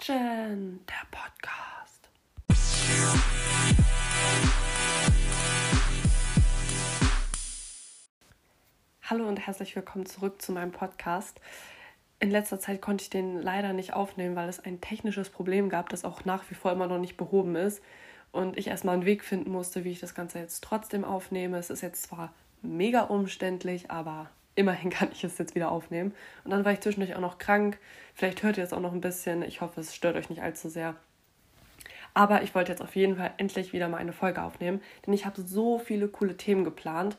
Action, der Podcast. Hallo und herzlich willkommen zurück zu meinem Podcast. In letzter Zeit konnte ich den leider nicht aufnehmen, weil es ein technisches Problem gab, das auch nach wie vor immer noch nicht behoben ist. Und ich erstmal einen Weg finden musste, wie ich das Ganze jetzt trotzdem aufnehme. Es ist jetzt zwar mega umständlich, aber immerhin kann ich es jetzt wieder aufnehmen. Und dann war ich zwischendurch auch noch krank. Vielleicht hört ihr es auch noch ein bisschen. Ich hoffe, es stört euch nicht allzu sehr. Aber ich wollte jetzt auf jeden Fall endlich wieder mal eine Folge aufnehmen, denn ich habe so viele coole Themen geplant.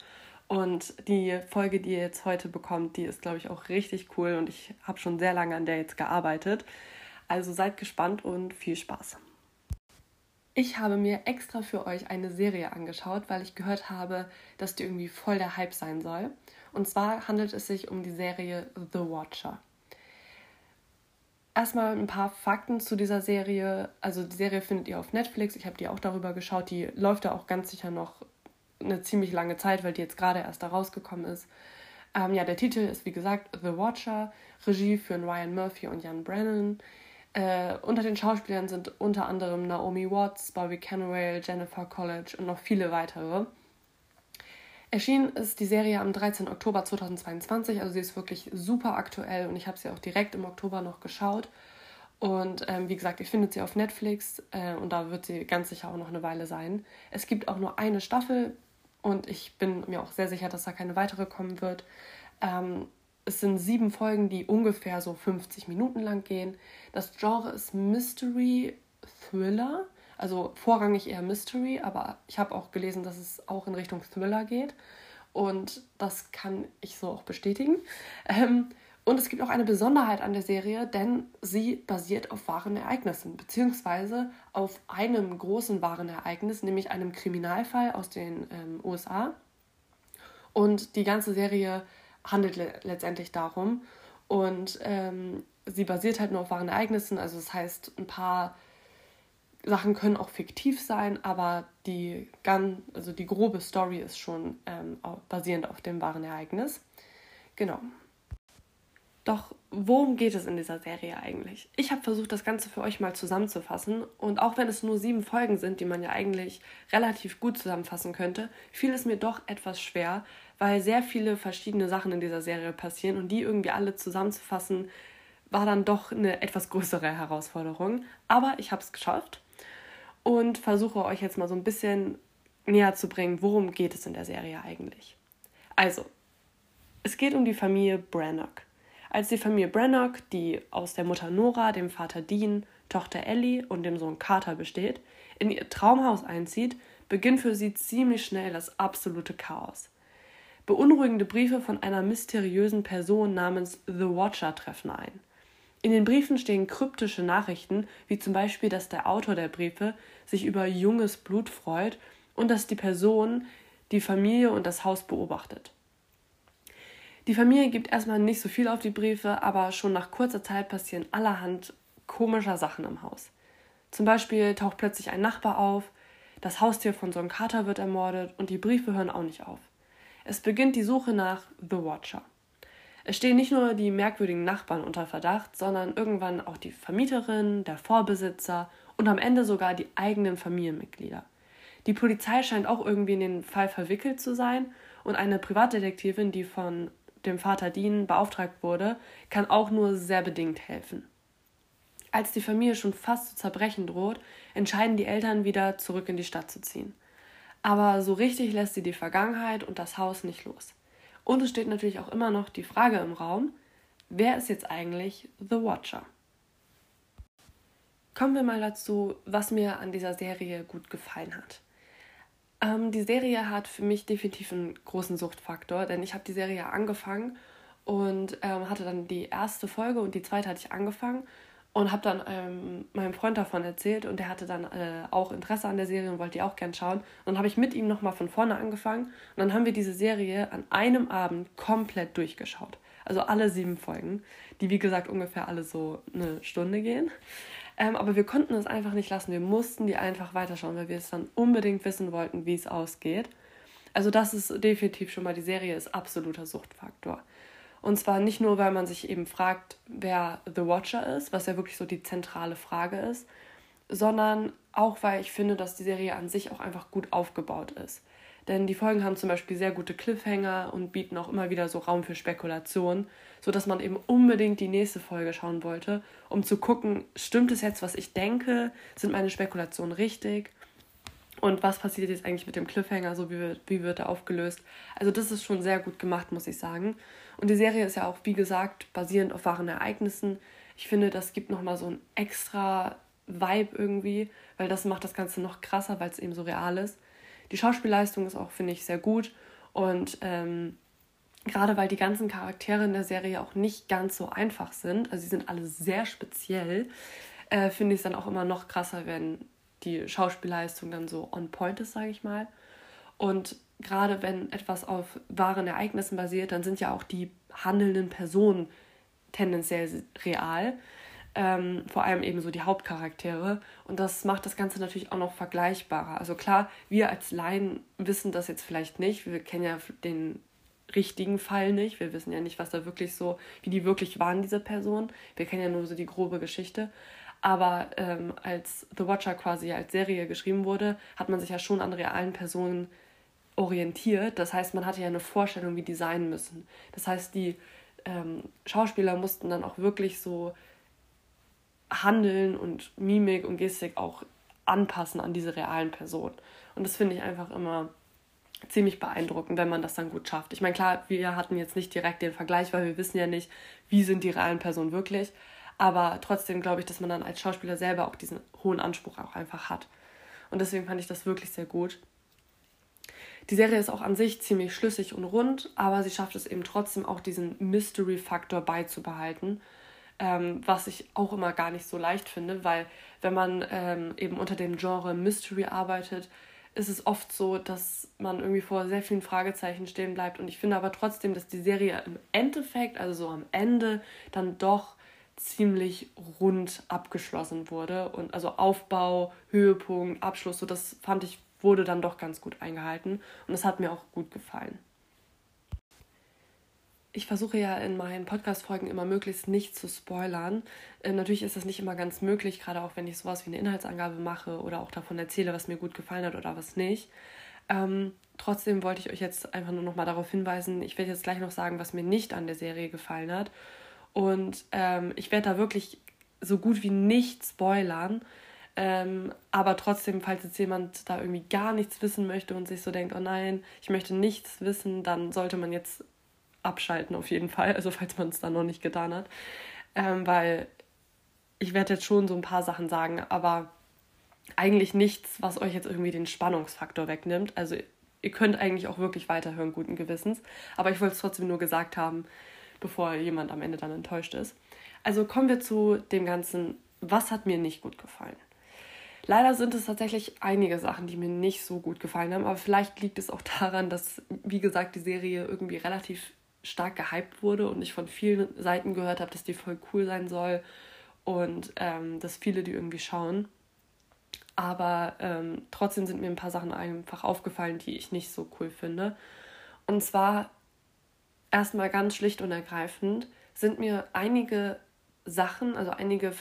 Und die Folge, die ihr jetzt heute bekommt, die ist, glaube ich, auch richtig cool und ich habe schon sehr lange an der jetzt gearbeitet. Also seid gespannt und viel Spaß. Ich habe mir extra für euch eine Serie angeschaut, weil ich gehört habe, dass die irgendwie voll der Hype sein soll. Und zwar handelt es sich um die Serie The Watcher. Erstmal ein paar Fakten zu dieser Serie. Also die Serie findet ihr auf Netflix. Ich habe die auch darüber geschaut. Die läuft da auch ganz sicher noch eine ziemlich lange Zeit, weil die jetzt gerade erst da rausgekommen ist. Ähm, ja, der Titel ist wie gesagt The Watcher. Regie führen Ryan Murphy und Jan Brennan. Äh, unter den Schauspielern sind unter anderem Naomi Watts, Bobby Cannavale, Jennifer College und noch viele weitere. Erschienen ist die Serie am 13. Oktober 2022, also sie ist wirklich super aktuell und ich habe sie auch direkt im Oktober noch geschaut. Und ähm, wie gesagt, ihr findet sie auf Netflix äh, und da wird sie ganz sicher auch noch eine Weile sein. Es gibt auch nur eine Staffel und ich bin mir auch sehr sicher, dass da keine weitere kommen wird. Ähm, es sind sieben Folgen, die ungefähr so 50 Minuten lang gehen. Das Genre ist Mystery Thriller also vorrangig eher Mystery, aber ich habe auch gelesen, dass es auch in Richtung Thriller geht. Und das kann ich so auch bestätigen. Ähm, und es gibt auch eine Besonderheit an der Serie, denn sie basiert auf wahren Ereignissen, beziehungsweise auf einem großen wahren Ereignis, nämlich einem Kriminalfall aus den ähm, USA. Und die ganze Serie handelt le letztendlich darum. Und ähm, sie basiert halt nur auf wahren Ereignissen. Also das heißt, ein paar Sachen können auch fiktiv sein, aber die, ganz, also die grobe Story ist schon ähm, basierend auf dem wahren Ereignis. Genau. Doch worum geht es in dieser Serie eigentlich? Ich habe versucht, das Ganze für euch mal zusammenzufassen und auch wenn es nur sieben Folgen sind, die man ja eigentlich relativ gut zusammenfassen könnte, fiel es mir doch etwas schwer, weil sehr viele verschiedene Sachen in dieser Serie passieren und die irgendwie alle zusammenzufassen, war dann doch eine etwas größere Herausforderung. Aber ich habe es geschafft und versuche euch jetzt mal so ein bisschen näher zu bringen, worum geht es in der Serie eigentlich. Also, es geht um die Familie Brannock. Als die Familie Brannock, die aus der Mutter Nora, dem Vater Dean, Tochter Ellie und dem Sohn Carter besteht, in ihr Traumhaus einzieht, beginnt für sie ziemlich schnell das absolute Chaos. Beunruhigende Briefe von einer mysteriösen Person namens The Watcher treffen ein. In den Briefen stehen kryptische Nachrichten, wie zum Beispiel, dass der Autor der Briefe sich über junges Blut freut und dass die Person die Familie und das Haus beobachtet. Die Familie gibt erstmal nicht so viel auf die Briefe, aber schon nach kurzer Zeit passieren allerhand komischer Sachen im Haus. Zum Beispiel taucht plötzlich ein Nachbar auf, das Haustier von Son Carter wird ermordet und die Briefe hören auch nicht auf. Es beginnt die Suche nach The Watcher. Es stehen nicht nur die merkwürdigen Nachbarn unter Verdacht, sondern irgendwann auch die Vermieterin, der Vorbesitzer und am Ende sogar die eigenen Familienmitglieder. Die Polizei scheint auch irgendwie in den Fall verwickelt zu sein und eine Privatdetektivin, die von dem Vater Dean beauftragt wurde, kann auch nur sehr bedingt helfen. Als die Familie schon fast zu zerbrechen droht, entscheiden die Eltern wieder zurück in die Stadt zu ziehen. Aber so richtig lässt sie die Vergangenheit und das Haus nicht los. Und es steht natürlich auch immer noch die Frage im Raum, wer ist jetzt eigentlich The Watcher? Kommen wir mal dazu, was mir an dieser Serie gut gefallen hat. Ähm, die Serie hat für mich definitiv einen großen Suchtfaktor, denn ich habe die Serie angefangen und ähm, hatte dann die erste Folge und die zweite hatte ich angefangen und habe dann ähm, meinem Freund davon erzählt und der hatte dann äh, auch Interesse an der Serie und wollte die auch gern schauen. Und dann habe ich mit ihm nochmal von vorne angefangen und dann haben wir diese Serie an einem Abend komplett durchgeschaut. Also alle sieben Folgen, die wie gesagt ungefähr alle so eine Stunde gehen. Ähm, aber wir konnten es einfach nicht lassen. Wir mussten die einfach weiterschauen, weil wir es dann unbedingt wissen wollten, wie es ausgeht. Also das ist definitiv schon mal, die Serie ist absoluter Suchtfaktor. Und zwar nicht nur, weil man sich eben fragt, wer The Watcher ist, was ja wirklich so die zentrale Frage ist, sondern auch, weil ich finde, dass die Serie an sich auch einfach gut aufgebaut ist. Denn die Folgen haben zum Beispiel sehr gute Cliffhanger und bieten auch immer wieder so Raum für Spekulation, sodass man eben unbedingt die nächste Folge schauen wollte, um zu gucken, stimmt es jetzt, was ich denke? Sind meine Spekulationen richtig? Und was passiert jetzt eigentlich mit dem Cliffhanger? So wie wie wird er aufgelöst? Also das ist schon sehr gut gemacht, muss ich sagen. Und die Serie ist ja auch, wie gesagt, basierend auf wahren Ereignissen. Ich finde, das gibt nochmal so ein extra Vibe irgendwie, weil das macht das Ganze noch krasser, weil es eben so real ist. Die Schauspielleistung ist auch, finde ich, sehr gut. Und ähm, gerade weil die ganzen Charaktere in der Serie auch nicht ganz so einfach sind, also sie sind alle sehr speziell, äh, finde ich es dann auch immer noch krasser, wenn die Schauspielleistung dann so on point ist, sage ich mal. Und gerade wenn etwas auf wahren Ereignissen basiert, dann sind ja auch die handelnden Personen tendenziell real ähm, vor allem eben so die Hauptcharaktere. Und das macht das Ganze natürlich auch noch vergleichbarer. Also klar, wir als Laien wissen das jetzt vielleicht nicht. Wir kennen ja den richtigen Fall nicht. Wir wissen ja nicht, was da wirklich so, wie die wirklich waren, diese Person. Wir kennen ja nur so die grobe Geschichte. Aber ähm, als The Watcher quasi als Serie geschrieben wurde, hat man sich ja schon an realen Personen orientiert. Das heißt, man hatte ja eine Vorstellung, wie die sein müssen. Das heißt, die ähm, Schauspieler mussten dann auch wirklich so Handeln und Mimik und Gestik auch anpassen an diese realen Personen. Und das finde ich einfach immer ziemlich beeindruckend, wenn man das dann gut schafft. Ich meine, klar, wir hatten jetzt nicht direkt den Vergleich, weil wir wissen ja nicht, wie sind die realen Personen wirklich. Aber trotzdem glaube ich, dass man dann als Schauspieler selber auch diesen hohen Anspruch auch einfach hat. Und deswegen fand ich das wirklich sehr gut. Die Serie ist auch an sich ziemlich schlüssig und rund, aber sie schafft es eben trotzdem auch diesen Mystery-Faktor beizubehalten ähm, was ich auch immer gar nicht so leicht finde, weil wenn man ähm, eben unter dem Genre Mystery arbeitet, ist es oft so, dass man irgendwie vor sehr vielen Fragezeichen stehen bleibt. Und ich finde aber trotzdem, dass die Serie im Endeffekt, also so am Ende, dann doch ziemlich rund abgeschlossen wurde. Und also Aufbau, Höhepunkt, Abschluss, so das fand ich, wurde dann doch ganz gut eingehalten. Und das hat mir auch gut gefallen ich versuche ja in meinen Podcast-Folgen immer möglichst nicht zu spoilern. Äh, natürlich ist das nicht immer ganz möglich, gerade auch wenn ich sowas wie eine Inhaltsangabe mache oder auch davon erzähle, was mir gut gefallen hat oder was nicht. Ähm, trotzdem wollte ich euch jetzt einfach nur noch mal darauf hinweisen, ich werde jetzt gleich noch sagen, was mir nicht an der Serie gefallen hat. Und ähm, ich werde da wirklich so gut wie nicht spoilern. Ähm, aber trotzdem, falls jetzt jemand da irgendwie gar nichts wissen möchte und sich so denkt, oh nein, ich möchte nichts wissen, dann sollte man jetzt abschalten auf jeden Fall, also falls man es dann noch nicht getan hat. Ähm, weil ich werde jetzt schon so ein paar Sachen sagen, aber eigentlich nichts, was euch jetzt irgendwie den Spannungsfaktor wegnimmt. Also ihr könnt eigentlich auch wirklich weiterhören, guten Gewissens. Aber ich wollte es trotzdem nur gesagt haben, bevor jemand am Ende dann enttäuscht ist. Also kommen wir zu dem Ganzen, was hat mir nicht gut gefallen. Leider sind es tatsächlich einige Sachen, die mir nicht so gut gefallen haben, aber vielleicht liegt es auch daran, dass, wie gesagt, die Serie irgendwie relativ stark gehypt wurde und ich von vielen Seiten gehört habe, dass die voll cool sein soll und ähm, dass viele die irgendwie schauen. Aber ähm, trotzdem sind mir ein paar Sachen einfach aufgefallen, die ich nicht so cool finde. Und zwar erstmal ganz schlicht und ergreifend sind mir einige Sachen, also einige,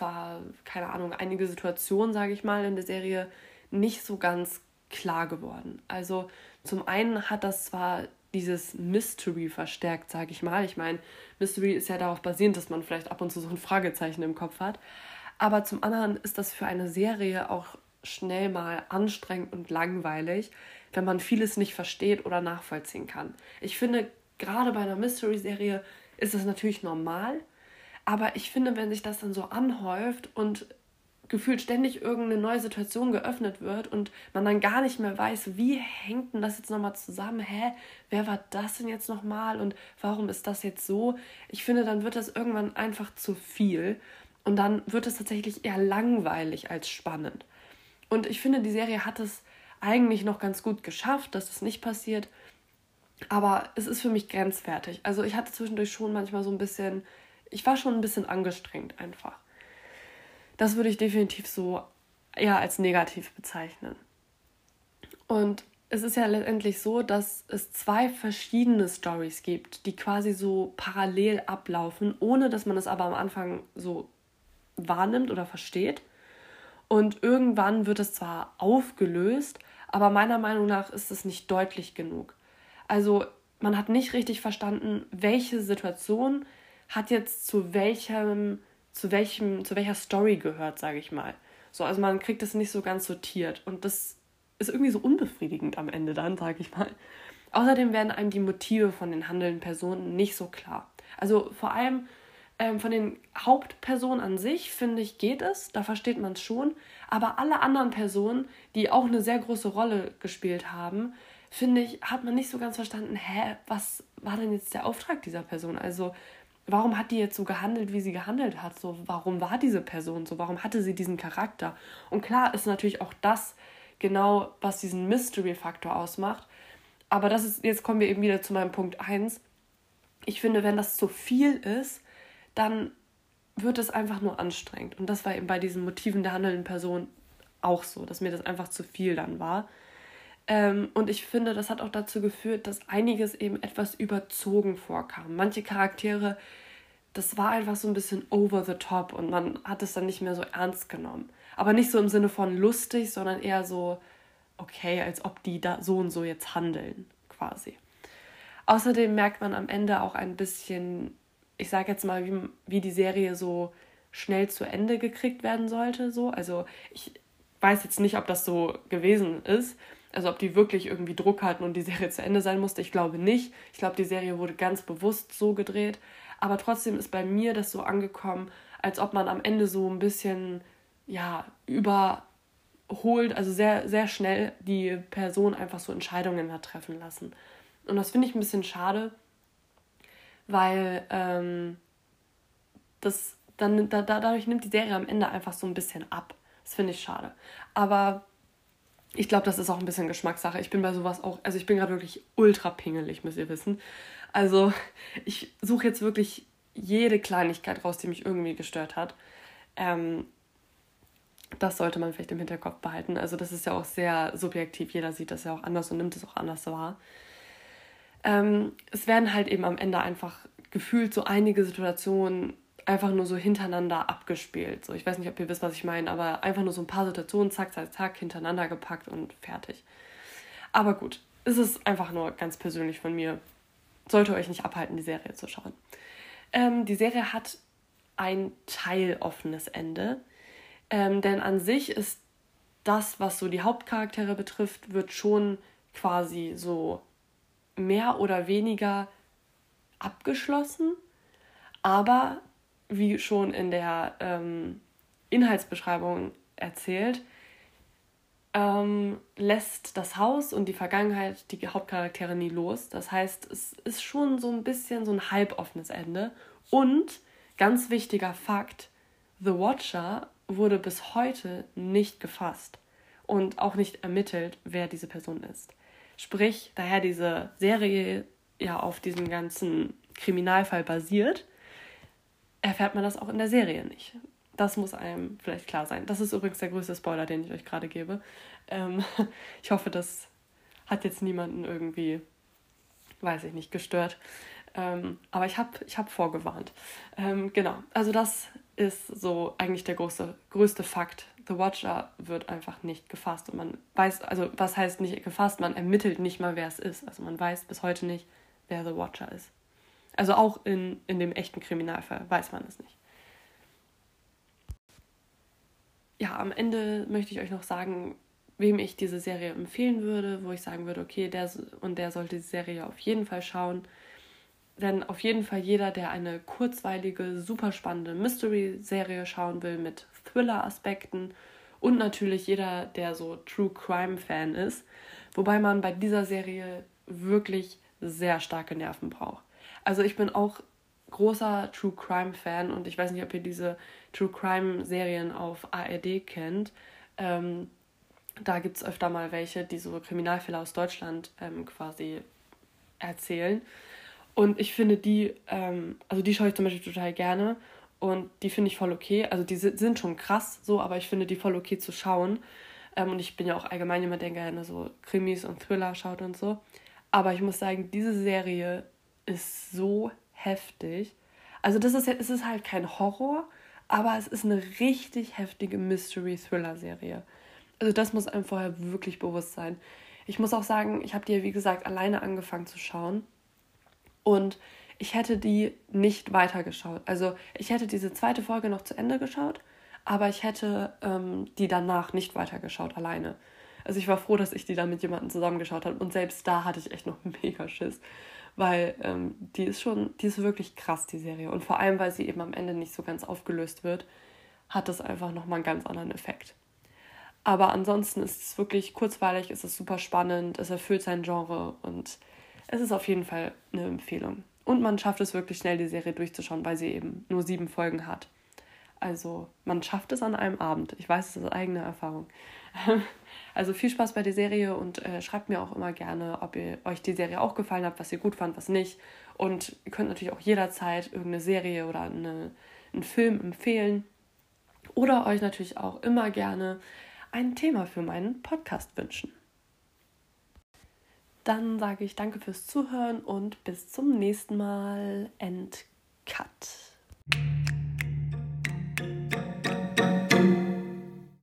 keine Ahnung, einige Situationen, sage ich mal, in der Serie nicht so ganz klar geworden. Also zum einen hat das zwar dieses Mystery verstärkt, sage ich mal. Ich meine, Mystery ist ja darauf basierend, dass man vielleicht ab und zu so ein Fragezeichen im Kopf hat. Aber zum anderen ist das für eine Serie auch schnell mal anstrengend und langweilig, wenn man vieles nicht versteht oder nachvollziehen kann. Ich finde, gerade bei einer Mystery-Serie ist das natürlich normal, aber ich finde, wenn sich das dann so anhäuft und gefühlt ständig irgendeine neue Situation geöffnet wird und man dann gar nicht mehr weiß, wie hängt denn das jetzt nochmal zusammen? Hä, wer war das denn jetzt nochmal und warum ist das jetzt so? Ich finde, dann wird das irgendwann einfach zu viel und dann wird es tatsächlich eher langweilig als spannend. Und ich finde, die Serie hat es eigentlich noch ganz gut geschafft, dass das nicht passiert. Aber es ist für mich grenzwertig. Also ich hatte zwischendurch schon manchmal so ein bisschen, ich war schon ein bisschen angestrengt einfach. Das würde ich definitiv so eher als negativ bezeichnen. Und es ist ja letztendlich so, dass es zwei verschiedene Stories gibt, die quasi so parallel ablaufen, ohne dass man es aber am Anfang so wahrnimmt oder versteht. Und irgendwann wird es zwar aufgelöst, aber meiner Meinung nach ist es nicht deutlich genug. Also man hat nicht richtig verstanden, welche Situation hat jetzt zu welchem, zu welchem, zu welcher Story gehört, sage ich mal. So, also man kriegt es nicht so ganz sortiert. Und das ist irgendwie so unbefriedigend am Ende dann, sage ich mal. Außerdem werden einem die Motive von den handelnden Personen nicht so klar. Also vor allem ähm, von den Hauptpersonen an sich, finde ich, geht es, da versteht man es schon. Aber alle anderen Personen, die auch eine sehr große Rolle gespielt haben, finde ich, hat man nicht so ganz verstanden, hä, was war denn jetzt der Auftrag dieser Person? Also warum hat die jetzt so gehandelt, wie sie gehandelt hat? So, warum war diese Person so? Warum hatte sie diesen Charakter? Und klar ist natürlich auch das genau, was diesen Mystery-Faktor ausmacht. Aber das ist, jetzt kommen wir eben wieder zu meinem Punkt 1. Ich finde, wenn das zu viel ist, dann wird es einfach nur anstrengend. Und das war eben bei diesen Motiven der handelnden Person auch so, dass mir das einfach zu viel dann war. Ähm, und ich finde, das hat auch dazu geführt, dass einiges eben etwas überzogen vorkam. Manche Charaktere, das war einfach so ein bisschen over the top und man hat es dann nicht mehr so ernst genommen. Aber nicht so im Sinne von lustig, sondern eher so, okay, als ob die da so und so jetzt handeln, quasi. Außerdem merkt man am Ende auch ein bisschen, ich sage jetzt mal, wie, wie die Serie so schnell zu Ende gekriegt werden sollte. So. Also ich weiß jetzt nicht, ob das so gewesen ist. Also ob die wirklich irgendwie Druck hatten und die Serie zu Ende sein musste. Ich glaube nicht. Ich glaube, die Serie wurde ganz bewusst so gedreht. Aber trotzdem ist bei mir das so angekommen, als ob man am Ende so ein bisschen ja überholt, also sehr, sehr schnell die Person einfach so Entscheidungen hat treffen lassen. Und das finde ich ein bisschen schade, weil ähm, das dann da, dadurch nimmt die Serie am Ende einfach so ein bisschen ab. Das finde ich schade. Aber ich glaube, das ist auch ein bisschen Geschmackssache. Ich bin bei sowas auch, also ich bin gerade wirklich ultra pingelig, müsst ihr wissen. Also ich suche jetzt wirklich jede Kleinigkeit raus, die mich irgendwie gestört hat. Ähm, das sollte man vielleicht im Hinterkopf behalten. Also das ist ja auch sehr subjektiv. Jeder sieht das ja auch anders und nimmt es auch anders wahr. Ähm, es werden halt eben am Ende einfach gefühlt so einige Situationen einfach nur so hintereinander abgespielt. So, ich weiß nicht, ob ihr wisst, was ich meine, aber einfach nur so ein paar Situationen, zack, zack, zack, hintereinander gepackt und fertig. Aber gut, es ist einfach nur ganz persönlich von mir. Sollte euch nicht abhalten, die Serie zu schauen. Ähm, die Serie hat ein teiloffenes Ende. Ähm, denn an sich ist das, was so die Hauptcharaktere betrifft, wird schon quasi so mehr oder weniger abgeschlossen. Aber wie schon in der ähm, Inhaltsbeschreibung erzählt, ähm, lässt das Haus und die Vergangenheit die Hauptcharaktere nie los. Das heißt, es ist schon so ein bisschen so ein halboffenes Ende. Und ganz wichtiger Fakt, The Watcher wurde bis heute nicht gefasst und auch nicht ermittelt, wer diese Person ist. Sprich, daher diese Serie ja auf diesem ganzen Kriminalfall basiert, erfährt man das auch in der Serie nicht. Das muss einem vielleicht klar sein. Das ist übrigens der größte Spoiler, den ich euch gerade gebe. Ähm, ich hoffe, das hat jetzt niemanden irgendwie, weiß ich nicht, gestört. Ähm, aber ich habe ich hab vorgewarnt. Ähm, genau, also das ist so eigentlich der große, größte Fakt. The Watcher wird einfach nicht gefasst und man weiß, also was heißt nicht gefasst? Man ermittelt nicht mal, wer es ist. Also man weiß bis heute nicht, wer The Watcher ist. Also auch in, in dem echten Kriminalfall weiß man es nicht. Ja, am Ende möchte ich euch noch sagen, wem ich diese Serie empfehlen würde, wo ich sagen würde, okay, der und der sollte die Serie auf jeden Fall schauen. Denn auf jeden Fall jeder, der eine kurzweilige, super spannende Mystery-Serie schauen will mit Thriller-Aspekten und natürlich jeder, der so True Crime-Fan ist. Wobei man bei dieser Serie wirklich sehr starke Nerven braucht. Also ich bin auch großer True Crime-Fan und ich weiß nicht, ob ihr diese True Crime-Serien auf ARD kennt. Ähm, da gibt es öfter mal welche, die so Kriminalfälle aus Deutschland ähm, quasi erzählen. Und ich finde die, ähm, also die schaue ich zum Beispiel total gerne und die finde ich voll okay. Also die sind schon krass so, aber ich finde die voll okay zu schauen. Ähm, und ich bin ja auch allgemein jemand, der gerne so Krimis und Thriller schaut und so. Aber ich muss sagen, diese Serie ist so heftig. Also das ist, es ist halt kein Horror, aber es ist eine richtig heftige Mystery-Thriller-Serie. Also das muss einem vorher wirklich bewusst sein. Ich muss auch sagen, ich habe die, wie gesagt, alleine angefangen zu schauen. Und ich hätte die nicht weitergeschaut. Also ich hätte diese zweite Folge noch zu Ende geschaut, aber ich hätte ähm, die danach nicht weitergeschaut alleine. Also ich war froh, dass ich die dann mit jemandem zusammengeschaut habe. Und selbst da hatte ich echt noch mega Schiss. Weil ähm, die ist schon, die ist wirklich krass, die Serie. Und vor allem, weil sie eben am Ende nicht so ganz aufgelöst wird, hat das einfach nochmal einen ganz anderen Effekt. Aber ansonsten ist es wirklich kurzweilig, es ist super spannend, es erfüllt sein Genre und es ist auf jeden Fall eine Empfehlung. Und man schafft es wirklich schnell, die Serie durchzuschauen, weil sie eben nur sieben Folgen hat. Also man schafft es an einem Abend. Ich weiß es aus eigener Erfahrung. Also viel Spaß bei der Serie und äh, schreibt mir auch immer gerne, ob ihr euch die Serie auch gefallen hat, was ihr gut fand, was nicht. Und ihr könnt natürlich auch jederzeit irgendeine Serie oder eine, einen Film empfehlen. Oder euch natürlich auch immer gerne ein Thema für meinen Podcast wünschen. Dann sage ich danke fürs Zuhören und bis zum nächsten Mal. End cut.